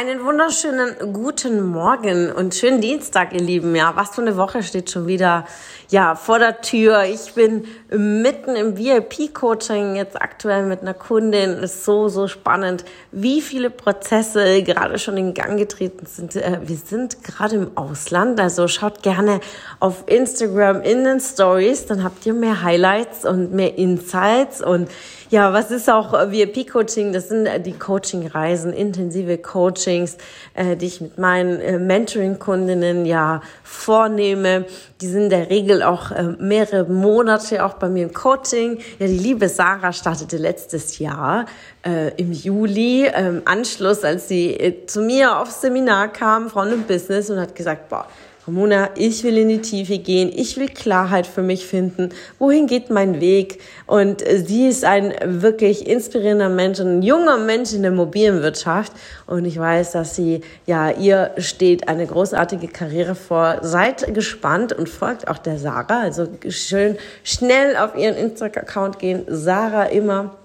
Einen wunderschönen guten Morgen und schönen Dienstag, ihr Lieben. Ja, was für eine Woche steht schon wieder ja vor der Tür. Ich bin mitten im VIP-Coaching jetzt aktuell mit einer Kundin. Ist so so spannend, wie viele Prozesse gerade schon in Gang getreten sind. Äh, wir sind gerade im Ausland, also schaut gerne auf Instagram in den Stories, dann habt ihr mehr Highlights und mehr Insights und ja, was ist auch VIP-Coaching? Das sind die Coaching-Reisen, intensive Coachings, äh, die ich mit meinen äh, Mentoring-Kundinnen ja vornehme. Die sind in der Regel auch äh, mehrere Monate auch bei mir im Coaching. Ja, die liebe Sarah startete letztes Jahr äh, im Juli ähm, Anschluss, als sie äh, zu mir aufs Seminar kam, Frauen im Business und hat gesagt, boah, Ramona, ich will in die Tiefe gehen, ich will Klarheit für mich finden, wohin geht mein Weg? Und sie ist ein wirklich inspirierender Mensch, ein junger Mensch in der mobilen Wirtschaft. Und ich weiß, dass sie, ja, ihr steht eine großartige Karriere vor. Seid gespannt und folgt auch der Sarah. Also schön schnell auf ihren Instagram-Account gehen. Sarah immer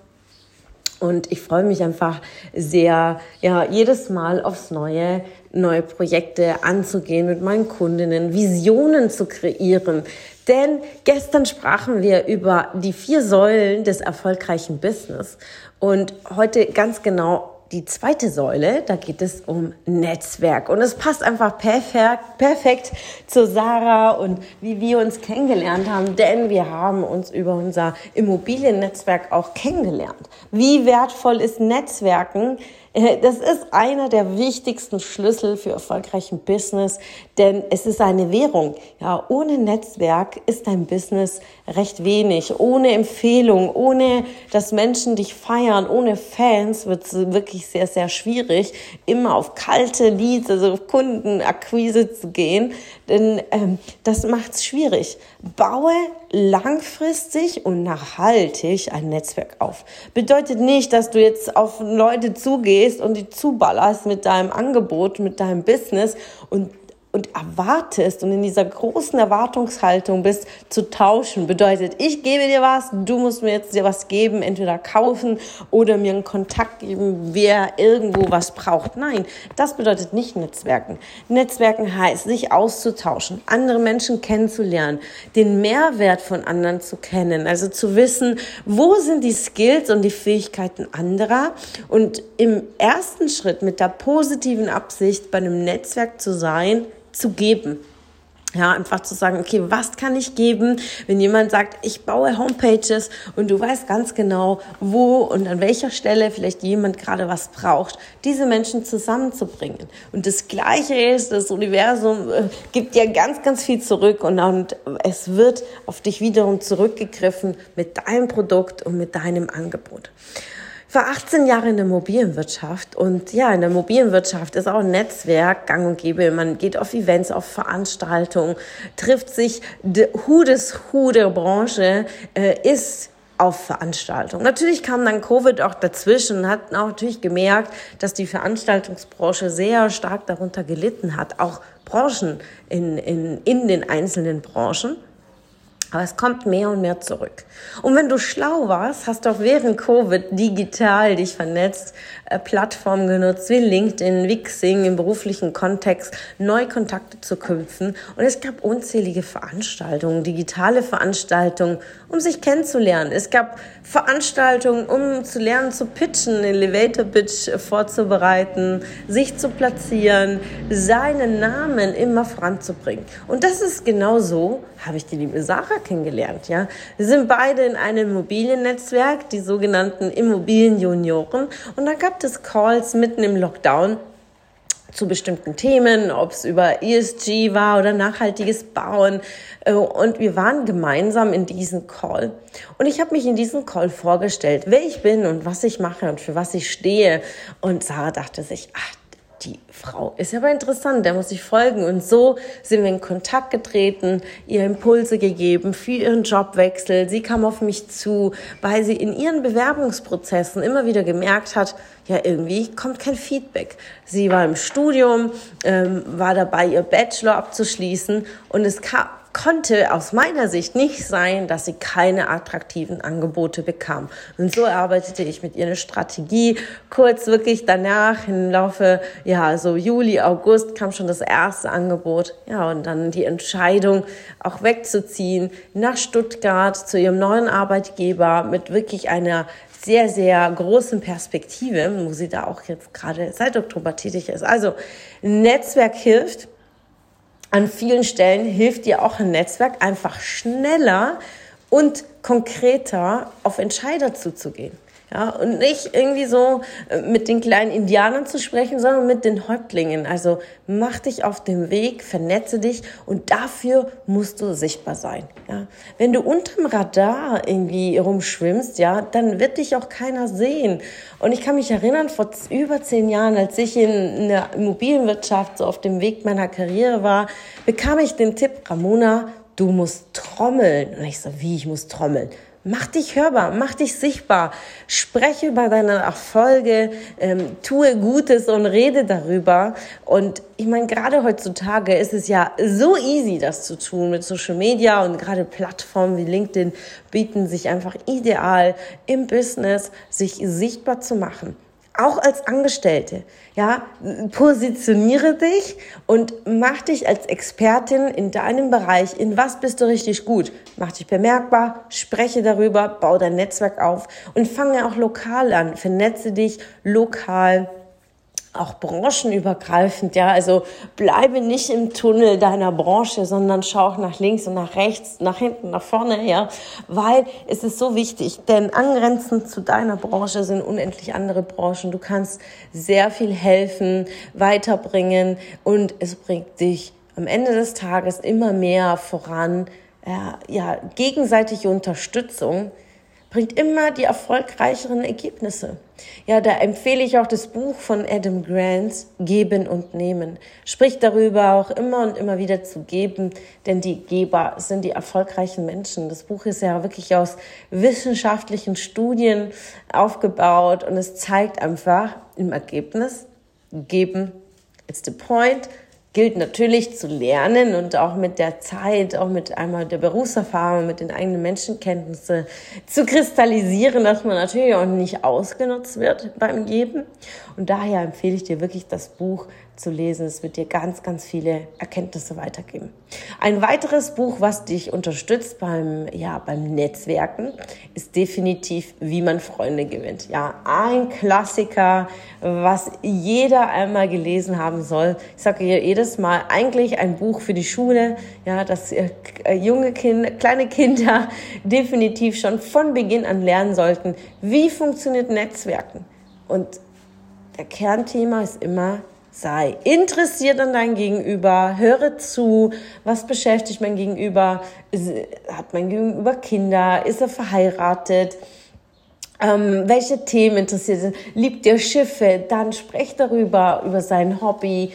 und ich freue mich einfach sehr, ja, jedes Mal aufs Neue, neue Projekte anzugehen mit meinen Kundinnen, Visionen zu kreieren. Denn gestern sprachen wir über die vier Säulen des erfolgreichen Business und heute ganz genau die zweite Säule, da geht es um Netzwerk. Und es passt einfach perfekt, perfekt zu Sarah und wie wir uns kennengelernt haben, denn wir haben uns über unser Immobiliennetzwerk auch kennengelernt. Wie wertvoll ist Netzwerken? Äh, das ist einer der wichtigsten Schlüssel für erfolgreichen Business, denn es ist eine Währung. Ja, ohne Netzwerk ist dein Business recht wenig. Ohne Empfehlung, ohne dass Menschen dich feiern, ohne Fans wird es wirklich sehr, sehr schwierig, immer auf kalte Leads, also auf Kundenakquise zu gehen, denn ähm, das macht es schwierig. Baue langfristig und nachhaltig ein Netzwerk auf. Bedeutet nicht, dass du jetzt auf Leute zugehst und die zuballerst mit deinem Angebot, mit deinem Business und und erwartest und in dieser großen Erwartungshaltung bist, zu tauschen. Bedeutet, ich gebe dir was, du musst mir jetzt dir was geben, entweder kaufen oder mir einen Kontakt geben, wer irgendwo was braucht. Nein, das bedeutet nicht Netzwerken. Netzwerken heißt, sich auszutauschen, andere Menschen kennenzulernen, den Mehrwert von anderen zu kennen, also zu wissen, wo sind die Skills und die Fähigkeiten anderer und im ersten Schritt mit der positiven Absicht bei einem Netzwerk zu sein, zu geben. Ja, einfach zu sagen, okay, was kann ich geben, wenn jemand sagt, ich baue Homepages und du weißt ganz genau, wo und an welcher Stelle vielleicht jemand gerade was braucht, diese Menschen zusammenzubringen. Und das Gleiche ist, das Universum äh, gibt dir ganz, ganz viel zurück und, und es wird auf dich wiederum zurückgegriffen mit deinem Produkt und mit deinem Angebot war 18 Jahre in der Immobilienwirtschaft und ja, in der Immobilienwirtschaft ist auch ein Netzwerk gang und gäbe. Man geht auf Events, auf Veranstaltungen, trifft sich, de Hu des Hu der Branche äh, ist auf Veranstaltungen. Natürlich kam dann Covid auch dazwischen hat auch natürlich gemerkt, dass die Veranstaltungsbranche sehr stark darunter gelitten hat, auch Branchen in, in, in den einzelnen Branchen. Aber es kommt mehr und mehr zurück. Und wenn du schlau warst, hast du auch während Covid digital dich vernetzt, äh, Plattformen genutzt wie LinkedIn, Wixing im beruflichen Kontext, neue Kontakte zu knüpfen. Und es gab unzählige Veranstaltungen, digitale Veranstaltungen, um sich kennenzulernen. Es gab Veranstaltungen, um zu lernen zu pitchen, Elevator Pitch vorzubereiten, sich zu platzieren, seinen Namen immer voranzubringen. Und das ist genau so, habe ich die liebe Sarah kennengelernt. Ja, wir sind beide in einem Immobiliennetzwerk, die sogenannten Immobilienjunioren, und da gab es Calls mitten im Lockdown zu bestimmten Themen, ob es über ESG war oder nachhaltiges Bauen. Äh, und wir waren gemeinsam in diesem Call. Und ich habe mich in diesem Call vorgestellt, wer ich bin und was ich mache und für was ich stehe. Und Sarah dachte sich, ach, die Frau ist aber interessant, der muss ich folgen. Und so sind wir in Kontakt getreten, ihr Impulse gegeben für ihren Jobwechsel. Sie kam auf mich zu, weil sie in ihren Bewerbungsprozessen immer wieder gemerkt hat, ja, irgendwie kommt kein Feedback. Sie war im Studium, ähm, war dabei, ihr Bachelor abzuschließen und es kam, konnte aus meiner Sicht nicht sein, dass sie keine attraktiven Angebote bekam. Und so erarbeitete ich mit ihr eine Strategie. Kurz wirklich danach, im Laufe, ja, so Juli, August kam schon das erste Angebot. Ja, und dann die Entscheidung, auch wegzuziehen nach Stuttgart zu ihrem neuen Arbeitgeber mit wirklich einer sehr, sehr großen Perspektive, wo sie da auch jetzt gerade seit Oktober tätig ist. Also Netzwerk hilft an vielen Stellen hilft dir auch ein Netzwerk einfach schneller und konkreter auf Entscheider zuzugehen. Ja, und nicht irgendwie so äh, mit den kleinen Indianern zu sprechen, sondern mit den Häuptlingen. Also mach dich auf den Weg, vernetze dich und dafür musst du sichtbar sein. Ja, wenn du unterm Radar irgendwie rumschwimmst, ja, dann wird dich auch keiner sehen. Und ich kann mich erinnern, vor über zehn Jahren, als ich in der Immobilienwirtschaft so auf dem Weg meiner Karriere war, bekam ich den Tipp, Ramona, du musst trommeln. Und ich so, wie, ich muss trommeln? Mach dich hörbar, mach dich sichtbar, spreche über deine Erfolge, ähm, tue Gutes und rede darüber. Und ich meine, gerade heutzutage ist es ja so easy, das zu tun mit Social Media und gerade Plattformen wie LinkedIn bieten sich einfach ideal im Business, sich sichtbar zu machen auch als Angestellte, ja, positioniere dich und mach dich als Expertin in deinem Bereich. In was bist du richtig gut? Mach dich bemerkbar, spreche darüber, bau dein Netzwerk auf und fange auch lokal an. Vernetze dich lokal auch branchenübergreifend, ja, also bleibe nicht im Tunnel deiner Branche, sondern schau auch nach links und nach rechts, nach hinten, nach vorne, ja, weil es ist so wichtig, denn angrenzend zu deiner Branche sind unendlich andere Branchen. Du kannst sehr viel helfen, weiterbringen und es bringt dich am Ende des Tages immer mehr voran, ja, ja gegenseitige Unterstützung bringt immer die erfolgreicheren Ergebnisse. Ja, da empfehle ich auch das Buch von Adam Grant, Geben und Nehmen. Spricht darüber auch immer und immer wieder zu geben, denn die Geber sind die erfolgreichen Menschen. Das Buch ist ja wirklich aus wissenschaftlichen Studien aufgebaut und es zeigt einfach im Ergebnis, geben, it's the point, gilt natürlich zu lernen und auch mit der Zeit, auch mit einmal der Berufserfahrung, mit den eigenen Menschenkenntnissen zu kristallisieren, dass man natürlich auch nicht ausgenutzt wird beim Geben. Und daher empfehle ich dir wirklich das Buch zu lesen. Es wird dir ganz, ganz viele Erkenntnisse weitergeben. Ein weiteres Buch, was dich unterstützt beim, ja, beim Netzwerken, ist definitiv, wie man Freunde gewinnt. Ja, ein Klassiker, was jeder einmal gelesen haben soll. Ich sage hier jedes Mal, eigentlich ein Buch für die Schule, ja, dass äh, junge Kinder, kleine Kinder definitiv schon von Beginn an lernen sollten, wie funktioniert Netzwerken. Und der Kernthema ist immer Sei interessiert an dein Gegenüber, höre zu, was beschäftigt mein Gegenüber, hat mein Gegenüber Kinder, ist er verheiratet, ähm, welche Themen interessiert sind, liebt ihr Schiffe, dann sprecht darüber, über sein Hobby,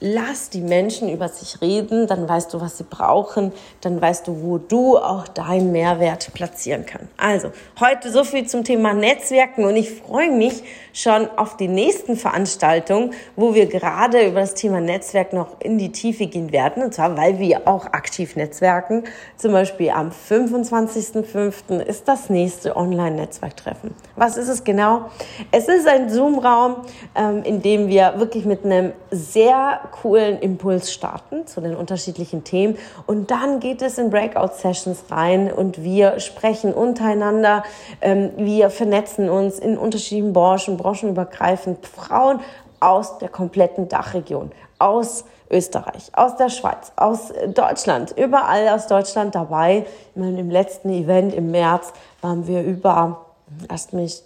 lass die Menschen über sich reden, dann weißt du, was sie brauchen, dann weißt du, wo du auch deinen Mehrwert platzieren kannst. Also, heute so viel zum Thema Netzwerken und ich freue mich schon auf die nächsten Veranstaltungen, wo wir gerade über das Thema Netzwerk noch in die Tiefe gehen werden, und zwar, weil wir auch aktiv netzwerken. Zum Beispiel am 25.05. ist das nächste Online-Netzwerktreffen. Was ist es genau? Es ist ein Zoom-Raum, ähm, in dem wir wirklich mit einem sehr coolen Impuls starten zu den unterschiedlichen Themen und dann geht es in Breakout-Sessions rein und wir sprechen untereinander, ähm, wir vernetzen uns in unterschiedlichen Branchen, branchenübergreifend, Frauen aus der kompletten Dachregion, aus Österreich, aus der Schweiz, aus Deutschland, überall aus Deutschland dabei. Im letzten Event im März waren wir über, lasst mich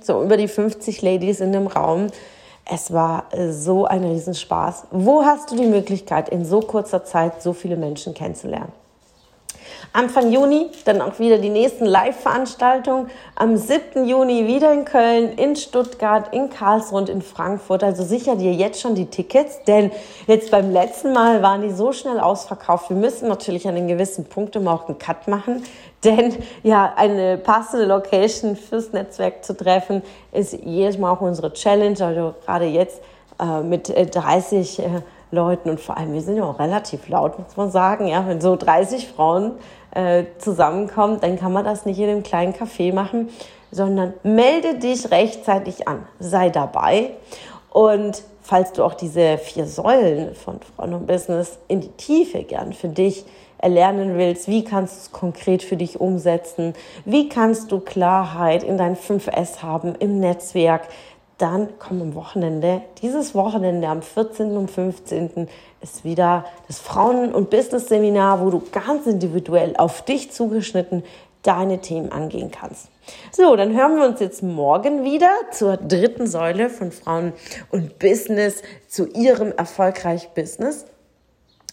so über die 50 Ladies in dem Raum. Es war äh, so ein Riesenspaß. Wo hast du die Möglichkeit, in so kurzer Zeit so viele Menschen kennenzulernen? Anfang Juni dann auch wieder die nächsten Live-Veranstaltungen. Am 7. Juni wieder in Köln, in Stuttgart, in Karlsruhe und in Frankfurt. Also sicher dir jetzt schon die Tickets, denn jetzt beim letzten Mal waren die so schnell ausverkauft. Wir müssen natürlich an den gewissen Punkt immer auch einen Cut machen, denn ja, eine passende Location fürs Netzwerk zu treffen, ist jedes Mal auch unsere Challenge. Also gerade jetzt äh, mit 30 äh, äh, Leuten und vor allem, wir sind ja auch relativ laut, muss man sagen. Ja, wenn so 30 Frauen äh, zusammenkommen, dann kann man das nicht in einem kleinen Café machen, sondern melde dich rechtzeitig an, sei dabei und falls du auch diese vier Säulen von Frauen und Business in die Tiefe gern für dich erlernen willst, wie kannst du es konkret für dich umsetzen, wie kannst du Klarheit in dein 5S haben im Netzwerk, dann komm am Wochenende, dieses Wochenende am 14. und 15. ist wieder das Frauen- und Business-Seminar, wo du ganz individuell auf dich zugeschnitten deine Themen angehen kannst. So, dann hören wir uns jetzt morgen wieder zur dritten Säule von Frauen und Business, zu ihrem erfolgreich Business.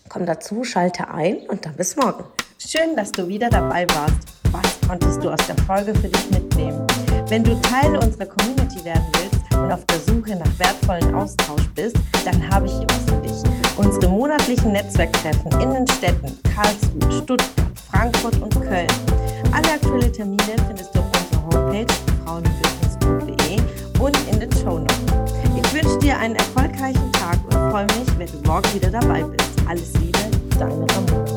Komm dazu, schalte ein und dann bis morgen. Schön, dass du wieder dabei warst. Was konntest du aus der Folge für dich mitnehmen? Wenn du Teil unserer Community werden willst und auf der Suche nach wertvollen Austausch bist, dann habe ich hier was für dich. Unsere monatlichen Netzwerktreffen in den Städten Karlsruhe, Stuttgart, Frankfurt und Köln. Alle aktuellen Termine findest du auf Homepage frauenbusiness.de und in den Show Notes. Ich wünsche dir einen erfolgreichen Tag und freue mich, wenn du morgen wieder dabei bist. Alles Liebe, deine Ramona.